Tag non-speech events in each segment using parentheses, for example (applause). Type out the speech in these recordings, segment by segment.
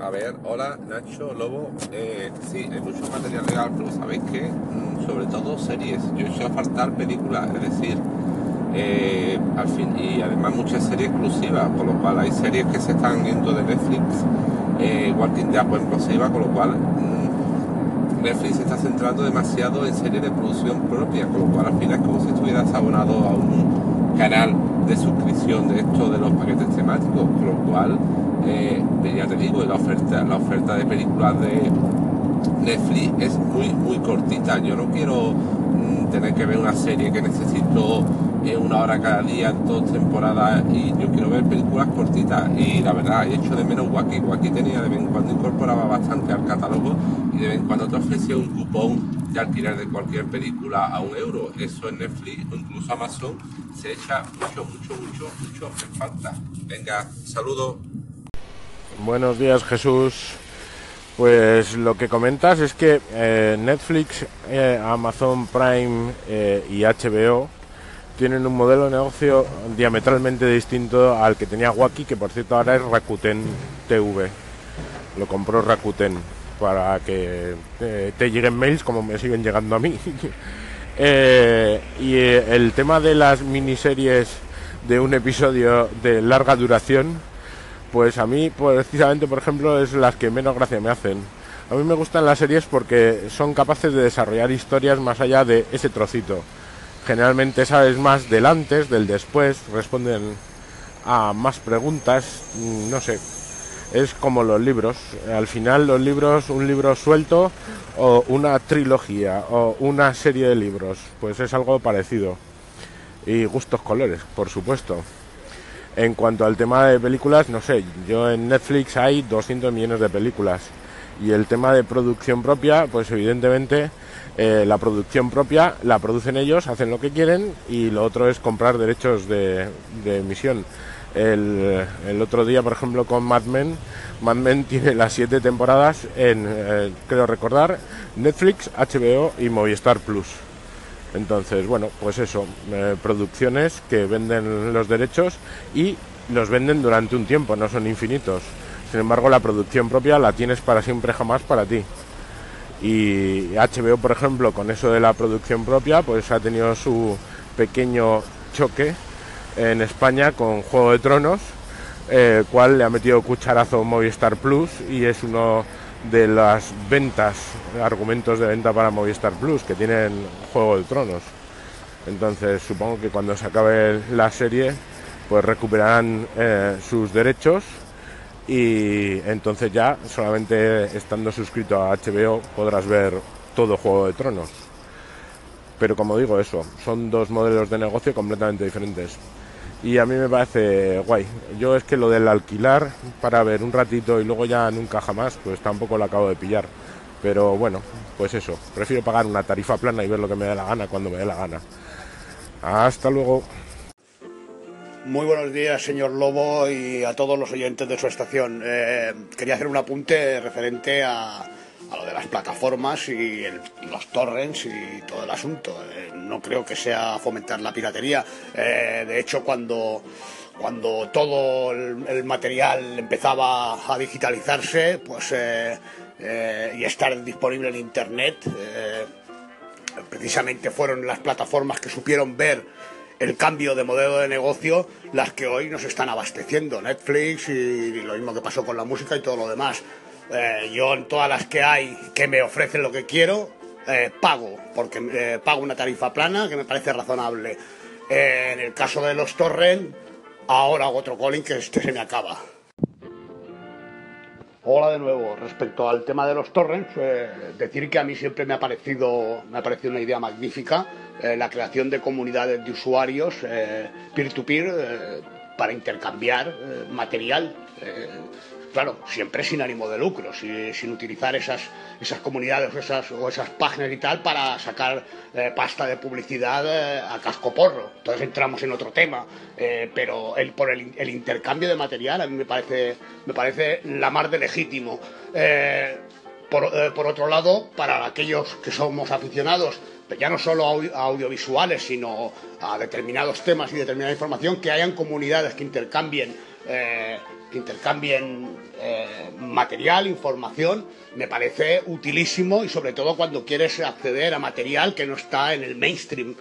A ver, hola Nacho, Lobo. Eh, sí, hay mucho material legal, pero ¿sabéis qué? Mm, sobre todo series. Yo he hecho faltar películas, es decir, eh, al fin, y además muchas series exclusivas, con lo cual hay series que se están yendo de Netflix, eh, Walking Dead, por ejemplo, se iba, con lo cual mm, Netflix se está centrando demasiado en series de producción propia, con lo cual al final es como si estuvieras abonado a un canal de suscripción de esto de los paquetes temáticos, con lo cual eh, ya te digo, la oferta, la oferta de películas de Netflix es muy, muy cortita. Yo no quiero mm, tener que ver una serie que necesito eh, una hora cada día en dos temporadas y yo quiero ver películas cortitas y la verdad he hecho de menos Wacky. Wacky tenía de vez en cuando incorporaba bastante al catálogo y de vez en cuando te ofrecía un cupón de alquiler de cualquier película a un euro. Eso en Netflix o incluso Amazon se echa mucho, mucho, mucho, mucho en falta. Venga, saludos. Buenos días Jesús. Pues lo que comentas es que eh, Netflix, eh, Amazon Prime eh, y HBO tienen un modelo de negocio diametralmente distinto al que tenía Wacky, que por cierto ahora es Rakuten TV. Lo compró Rakuten para que te lleguen mails como me siguen llegando a mí. (laughs) y el tema de las miniseries de un episodio de larga duración pues a mí precisamente, por ejemplo, es las que menos gracia me hacen. A mí me gustan las series porque son capaces de desarrollar historias más allá de ese trocito. Generalmente sabes más del antes, del después, responden a más preguntas, mm, no sé. Es como los libros. Al final los libros, un libro suelto o una trilogía o una serie de libros, pues es algo parecido. Y gustos colores, por supuesto. En cuanto al tema de películas, no sé, yo en Netflix hay 200 millones de películas. Y el tema de producción propia, pues evidentemente eh, la producción propia la producen ellos, hacen lo que quieren y lo otro es comprar derechos de, emisión. El, otro día, por ejemplo, con Mad Men, Mad Men tiene las siete temporadas en, eh, creo recordar, Netflix, HBO y Movistar Plus. Entonces, bueno, pues eso, eh, producciones que venden los derechos y los venden durante un tiempo, no son infinitos. Sin embargo, la producción propia la tienes para siempre jamás para ti. Y HBO, por ejemplo, con eso de la producción propia, pues ha tenido su pequeño choque en España con Juego de Tronos, el cual le ha metido cucharazo Movistar Plus y es uno de las ventas, argumentos de venta para Movistar Plus, que tienen Juego de Tronos. Entonces supongo que cuando se acabe la serie, pues recuperarán eh, sus derechos y entonces ya solamente estando suscrito a HBO podrás ver todo Juego de Tronos. Pero como digo eso, son dos modelos de negocio completamente diferentes y a mí me parece guay. Yo es que lo del alquilar para ver un ratito y luego ya nunca jamás, pues tampoco lo acabo de pillar. Pero bueno, pues eso, prefiero pagar una tarifa plana y ver lo que me dé la gana cuando me dé la gana. Hasta luego. Muy buenos días, señor Lobo, y a todos los oyentes de su estación. Eh, quería hacer un apunte referente a, a lo de las plataformas y, los torrents y todo el asunto. Eh, no creo que sea fomentar la piratería. Eh, de hecho, cuando, cuando todo el, material empezaba a digitalizarse pues, eh, y estar disponible en Internet, precisamente fueron las plataformas que supieron ver el cambio de modelo de negocio las que hoy nos están abasteciendo, Netflix y lo mismo que pasó con la música y todo lo demás. Eh, yo en todas las que hay que me ofrecen lo que quiero, eh, pago, porque eh, pago una tarifa plana que me parece razonable. en el caso de los torrent, ahora hago otro calling que este se me acaba. Hola de nuevo. Respecto al tema de los torrents, decir que a mí siempre me ha parecido, me ha parecido una idea magnífica la creación de comunidades de usuarios peer-to-peer para intercambiar material claro, siempre sin ánimo de lucro, sin, utilizar esas, esas comunidades o esas, o esas páginas y tal para sacar eh, pasta de publicidad eh, a casco porro. Entonces entramos en otro tema, eh, pero el, por el, intercambio de material a mí me parece, me parece la más de legítimo. Por, por, otro lado, para aquellos que somos aficionados, ya no solo a audiovisuales, sino a determinados temas y determinada información, que hayan comunidades que intercambien que intercambien eh, material, información, me parece utilísimo y sobre todo cuando quieres acceder a material que no está en el mainstream.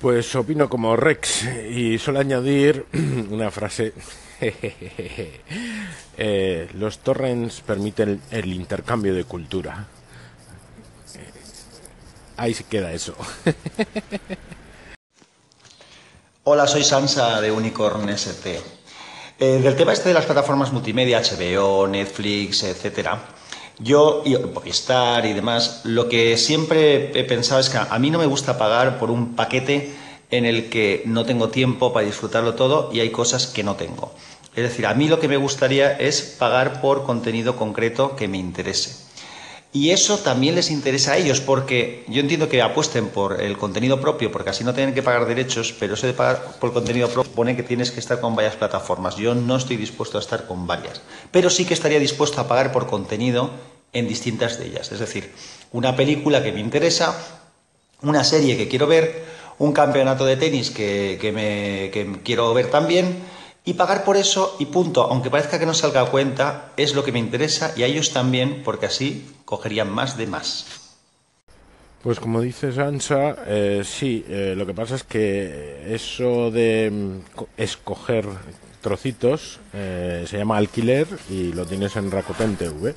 Pues opino como Rex y solo añadir (clears throat) una frase. (laughs) Eh, los torrents permiten el intercambio de cultura. Ahí se queda eso. (laughs) Hola, soy Sansa de Unicorn ST. Eh, del tema este de las plataformas multimedia, HBO, Netflix, etcétera, yo, y Movistar y demás, lo que siempre he pensado es que a mí no me gusta pagar por un paquete en el que no tengo tiempo para disfrutarlo todo y hay cosas que no tengo. Es decir, a mí lo que me gustaría es pagar por contenido concreto que me interese. Y eso también les interesa a ellos, porque yo entiendo que apuesten por el contenido propio, porque así no tienen que pagar derechos, pero eso de pagar por contenido propio pone que tienes que estar con varias plataformas. Yo no estoy dispuesto a estar con varias, pero sí que estaría dispuesto a pagar por contenido en distintas de ellas. Es decir, una película que me interesa, una serie que quiero ver, un campeonato de tenis que, me, que quiero ver también y pagar por eso y punto, aunque parezca que no salga a cuenta, es lo que me interesa y a ellos también, porque así cogerían más de más. Pues como dice Sansa, eh, sí, eh, lo que pasa es que eso de mm, escoger trocitos eh, se llama alquiler y lo tienes en Rakuten TV.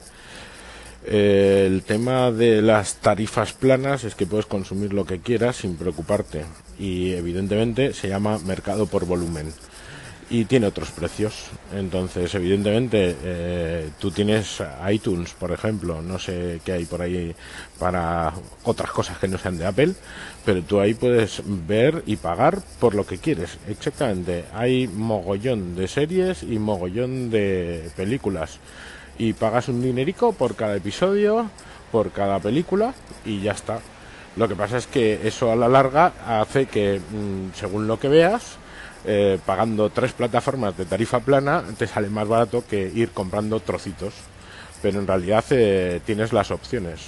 el tema de las tarifas planas es que puedes consumir lo que quieras sin preocuparte y evidentemente se llama mercado por volumen y tiene otros precios. Entonces, evidentemente, eh, tú tienes iTunes, por ejemplo, no sé qué hay por ahí para otras cosas que no sean de Apple, pero tú ahí puedes ver y pagar por lo que quieres. Exactamente, hay mogollón de series y mogollón de películas. Y pagas un dinerico por cada episodio, por cada película y ya está. Lo que pasa es que eso a la larga hace que, mm, según lo que veas, eh, pagando tres plataformas de tarifa plana te sale más barato que ir comprando trocitos. Pero en realidad eh, tienes las opciones.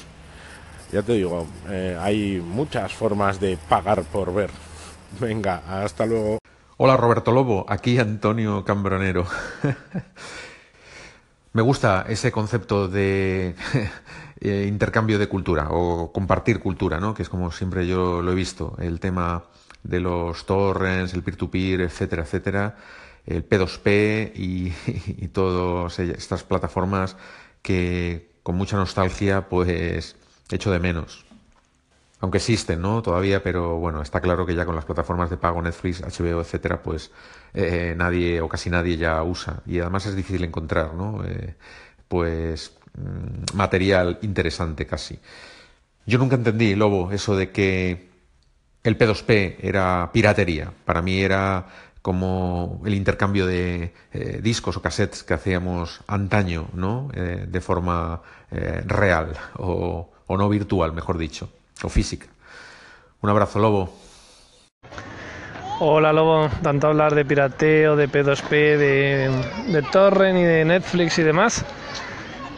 Ya te digo, eh, hay muchas formas de pagar por ver. (laughs) Venga, hasta luego. Hola Roberto Lobo, aquí Antonio Cambronero. (laughs) Me gusta ese concepto de (laughs) intercambio de cultura o compartir cultura, ¿no? Que es como siempre yo lo he visto, el tema de los torrents, el peer-to-peer, etcétera, etcétera, el P2P (laughs) y, todas estas plataformas que con mucha nostalgia pues echo de menos. Aunque existen, ¿no? Todavía, pero bueno, está claro que ya con las plataformas de pago, Netflix, HBO, etcétera, pues eh, nadie o casi nadie ya usa. Y además es difícil encontrar, ¿no? Eh, pues mm, material interesante casi. Yo nunca entendí, Lobo, eso de que el P2P era piratería. Para mí era como el intercambio de eh, discos o cassettes que hacíamos antaño, ¿no? Eh, de forma eh, real o, no virtual, mejor dicho, o física. Un abrazo, Lobo. Hola Lobo, tanto hablar de pirateo, de P2P, de, de Torrent y de Netflix y demás.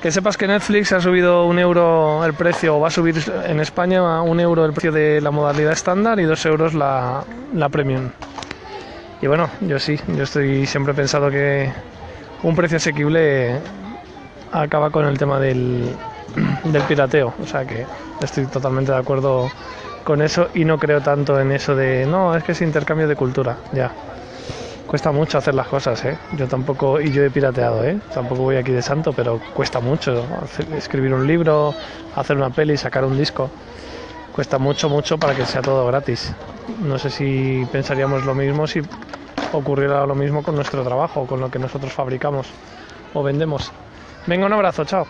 Que sepas que Netflix ha subido un euro el precio, o va a subir en España un euro el precio de la modalidad estándar y dos euros la, la premium. Y bueno, yo sí, yo estoy siempre pensado que un precio asequible acaba con el tema del, del pirateo. O sea que estoy totalmente de acuerdo con eso y no creo tanto en eso de no, es que es intercambio de cultura, ya. Cuesta mucho hacer las cosas, ¿eh? Yo tampoco, y yo he pirateado, ¿eh? Tampoco voy aquí de santo, pero cuesta mucho escribir un libro, hacer una peli, sacar un disco. Cuesta mucho, mucho para que sea todo gratis. No sé si pensaríamos lo mismo si ocurriera lo mismo con nuestro trabajo, con lo que nosotros fabricamos o vendemos. Venga, un abrazo, chao.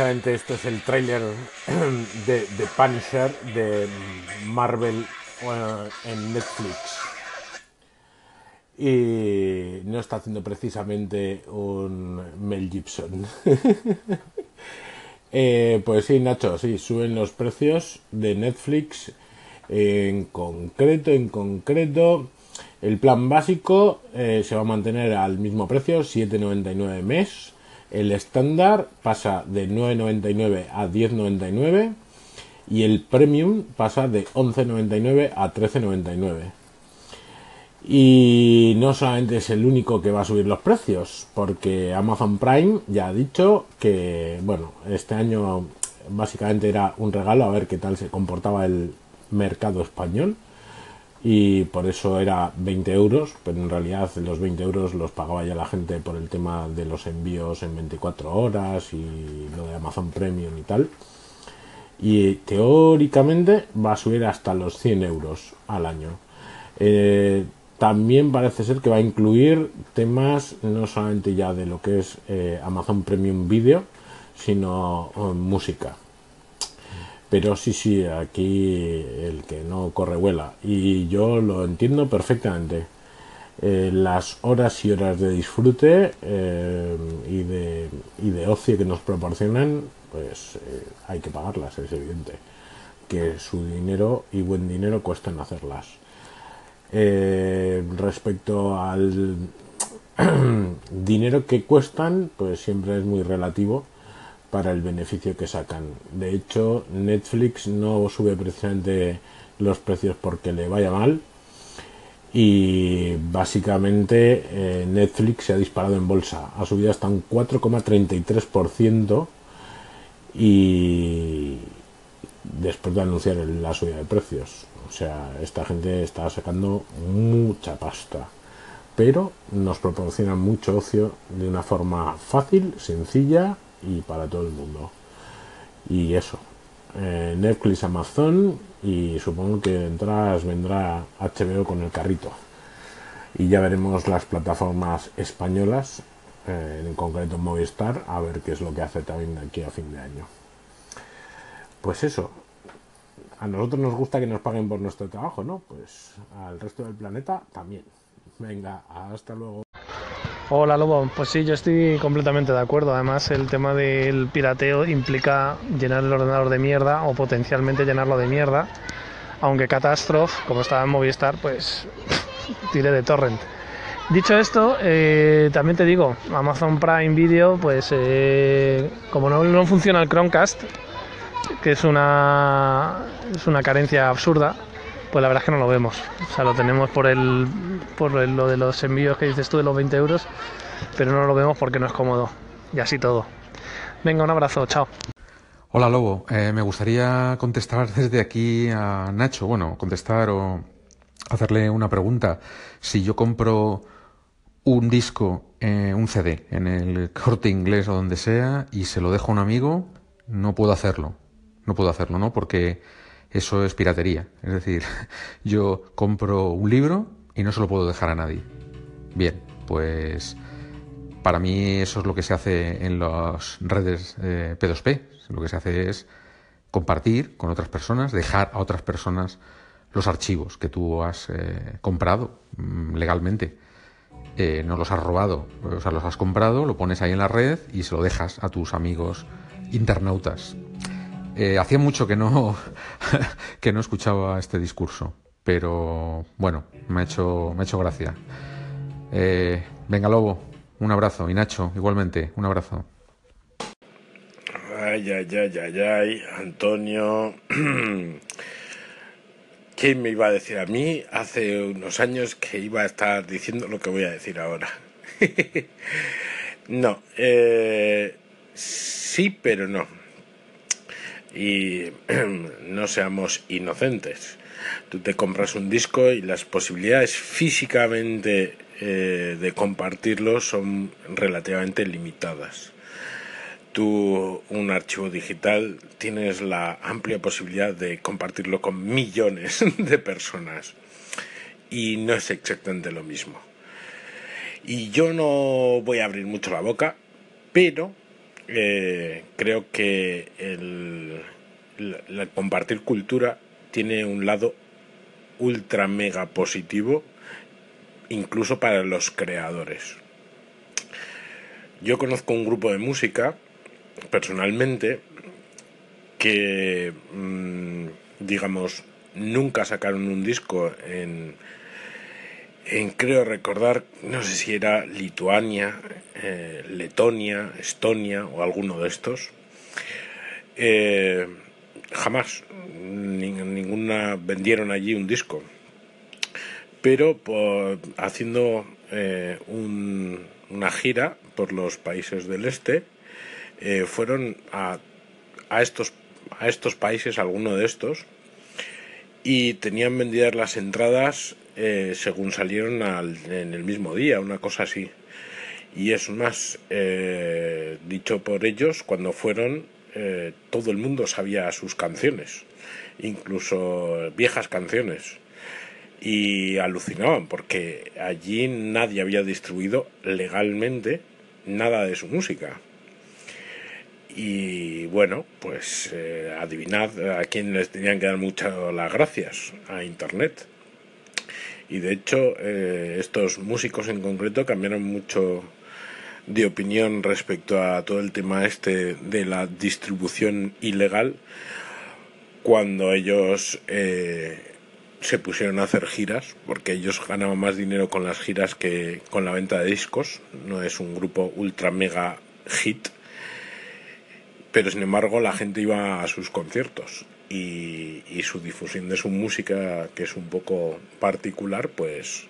Precisamente esto es el tráiler (clears throat) de, Punisher de Marvel en Netflix. Y no está haciendo precisamente un Mel Gibson. (laughs) Eh, pues sí, Nacho, sí, suben los precios de Netflix En concreto, en concreto, el plan básico eh, se va a mantener al mismo precio, 7,99 mes. El estándar pasa de 9,99 a 10,99 y el premium pasa de 11,99 a 13,99. Y no solamente es el único que va a subir los precios, porque Amazon Prime ya ha dicho que, bueno, este año básicamente era un regalo a ver qué tal se comportaba el mercado español y por eso era 20 euros, pero en realidad los 20 euros los pagaba ya la gente por el tema de los envíos en 24 horas y lo de Amazon Premium y tal. Y teóricamente va a subir hasta los 100 euros al año. Eh, también parece ser que va a incluir temas no solamente ya de lo que es eh, Amazon Premium Video, sino eh, música. Pero sí, sí, aquí el que no corre vuela. Y yo lo entiendo perfectamente. Eh, las horas y horas de disfrute eh, y, de, y de ocio que nos proporcionan, pues eh, hay que pagarlas, es evidente. Que su dinero y buen dinero cuestan hacerlas. respecto al (clears throat) dinero que cuestan, pues siempre es muy relativo para el beneficio que sacan. De hecho, Netflix no sube precisamente los precios porque le vaya mal. Y básicamente eh, Netflix se ha disparado en bolsa. Ha subido hasta un 4,33% y después de anunciar la subida de precios. O sea, esta gente está sacando mucha pasta. Pero nos proporciona mucho ocio de una forma fácil, sencilla y para todo el mundo. Y eso, eh, Netflix, Amazon y supongo que detrás vendrá HBO con el carrito. Y ya veremos las plataformas españolas, eh, en concreto Movistar, a ver qué es lo que hace también aquí a fin de año. Pues eso, a nosotros nos gusta que nos paguen por nuestro trabajo, ¿no? Pues al resto del planeta también. Venga, hasta luego. Hola Lobo, pues sí, yo estoy completamente de acuerdo. Además, el tema del pirateo implica llenar el ordenador de mierda o potencialmente llenarlo de mierda. Aunque Catastrophe, como estaba en Movistar, pues (laughs) tire de torrent. Dicho esto, eh, también te digo, Amazon Prime Video, pues eh, como no, no funciona el Chromecast, que es una, es una carencia absurda, pues la verdad es que no lo vemos. O sea, lo tenemos por el por lo de los envíos que dices tú de los 20 euros, pero no lo vemos porque no es cómodo. Y así todo. Venga, un abrazo, chao. Hola Lobo, eh, me gustaría contestar (laughs) desde aquí a Nacho, bueno, contestar o hacerle una pregunta. Si yo compro un disco, eh, un CD, en el corte inglés o donde sea, y se lo dejo a un amigo, no puedo hacerlo. No puedo hacerlo, ¿no? Porque eso es piratería. Es decir, (laughs) yo compro un libro y no se lo puedo dejar a nadie. Bien, pues para mí eso es lo que se hace en las redes eh, P2P. Lo que se hace es compartir con otras personas, dejar a otras personas los archivos que tú has eh, comprado mm, legalmente. Eh, no los has robado, o sea, los has comprado, lo pones ahí en la red y se lo dejas a tus amigos internautas. Eh, hacía mucho que no, (laughs) que no escuchaba este discurso, pero bueno, me ha hecho, me ha hecho gracia. Eh, venga, Lobo, un abrazo. Y Nacho, igualmente, un abrazo. Ay, ay, ay, ay, ay, Antonio. (clears throat) ¿Quién me iba a decir a mí hace unos años que iba a estar diciendo lo que voy a decir ahora? (laughs) no, eh, sí, pero no y (clears throat) no seamos inocentes. Tú te compras un disco y las posibilidades físicamente eh, de compartirlo son relativamente limitadas. Tú, un archivo digital, tienes la amplia posibilidad de compartirlo con millones (laughs) de personas. Y no es exactamente lo mismo. Y yo no voy a abrir mucho la boca, pero eh, creo que el, compartir cultura tiene un lado ultra mega positivo incluso para los creadores. Yo conozco un grupo de música personalmente que, mm, digamos, nunca sacaron un disco en, en creo recordar, no sé si era Lituania, eh, Letonia, Estonia o alguno de estos. Eh, jamás, ninguna vendieron allí un disco. Pero haciendo eh, una gira por los países del este, fueron a, a, estos, a estos países, alguno de estos, y tenían vendidas las entradas eh, según salieron en el mismo día, una cosa así. Y es más, eh, dicho por ellos, cuando fueron, eh, todo el mundo sabía sus canciones, incluso viejas canciones. Y alucinaban porque allí nadie había distribuido legalmente nada de su música. Y bueno, pues adivinad a quién les tenían que dar muchas las gracias, a Internet y de hecho eh, estos músicos en concreto cambiaron mucho de opinión respecto a todo el tema este de la distribución ilegal cuando ellos eh, se pusieron a hacer giras porque ellos ganaban más dinero con las giras que con la venta de discos. No es un grupo ultra mega hit. Pero sin embargo la gente iba a sus conciertos y, su difusión de su música, que es un poco particular, pues,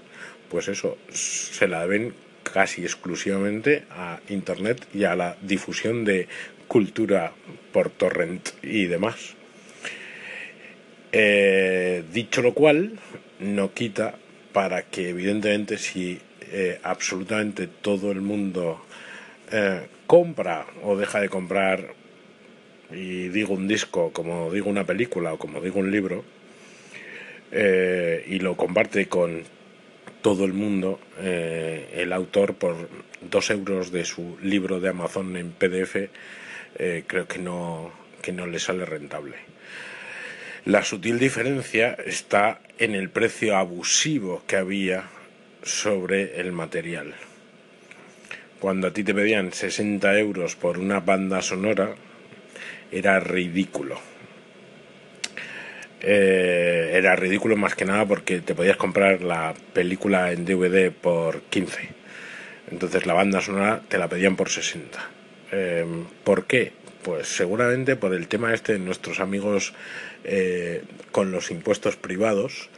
pues eso, se la deben casi exclusivamente a Internet y a la difusión de cultura por torrent y demás. Eh, dicho lo cual, no quita para que evidentemente si eh, absolutamente todo el mundo eh, compra o deja de comprar y digo un disco, como digo una película o como digo un libro, eh, y lo comparte con todo el mundo, eh, el autor por dos euros de su libro de Amazon en PDF, eh, creo que no, que no le sale rentable. La sutil diferencia está en el precio abusivo que había sobre el material. Cuando a ti te pedían 60 euros por una banda sonora, era ridículo. Eh, era ridículo más que nada porque te podías comprar la película en DVD por 15. Entonces la banda sonora te la pedían por 60. Eh, ¿Por qué? Pues seguramente por el tema este de nuestros amigos eh, con los impuestos privados.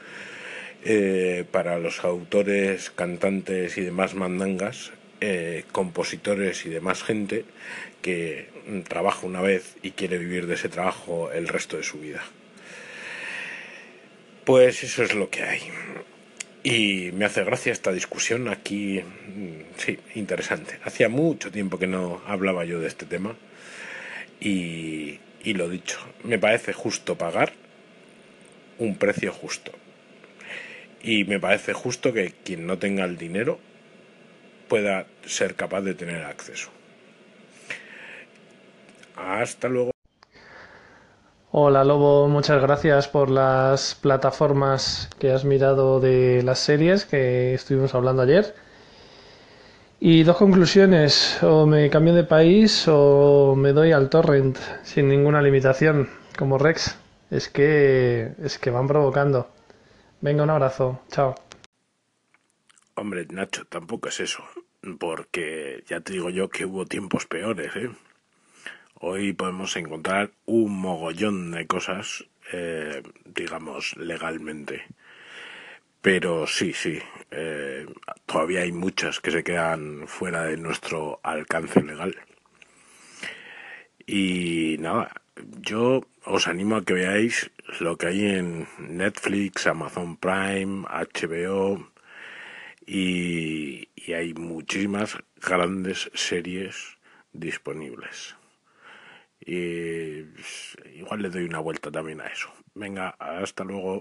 para los autores, cantantes y demás mandangas, compositores y demás gente que trabaja una vez y quiere vivir de ese trabajo el resto de su vida. Pues eso es lo que hay. Y me hace gracia esta discusión aquí, mm, sí, interesante. Hacía mucho tiempo que no hablaba yo de este tema y, y lo dicho, me parece justo pagar un precio justo. Y me parece justo que quien no tenga el dinero pueda ser capaz de tener acceso. Hasta luego. Hola Lobo, muchas gracias por las plataformas que has mirado de las series que estuvimos hablando ayer. Y dos conclusiones, o me cambio de país o me doy al torrent sin ninguna limitación, como Rex. Es que es que van provocando. Venga, un abrazo. Chao. Hombre, Nacho, tampoco es eso, porque ya te digo yo que hubo tiempos peores, ¿eh? Hoy podemos encontrar un mogollón de cosas, eh, digamos, legalmente. Pero sí, sí, eh, todavía hay muchas que se quedan fuera de nuestro alcance legal. Y nada, yo os animo a que veáis lo que hay en Netflix, Amazon Prime, HBO y hay muchísimas grandes series disponibles. Y igual le doy una vuelta también a eso. Venga, hasta luego.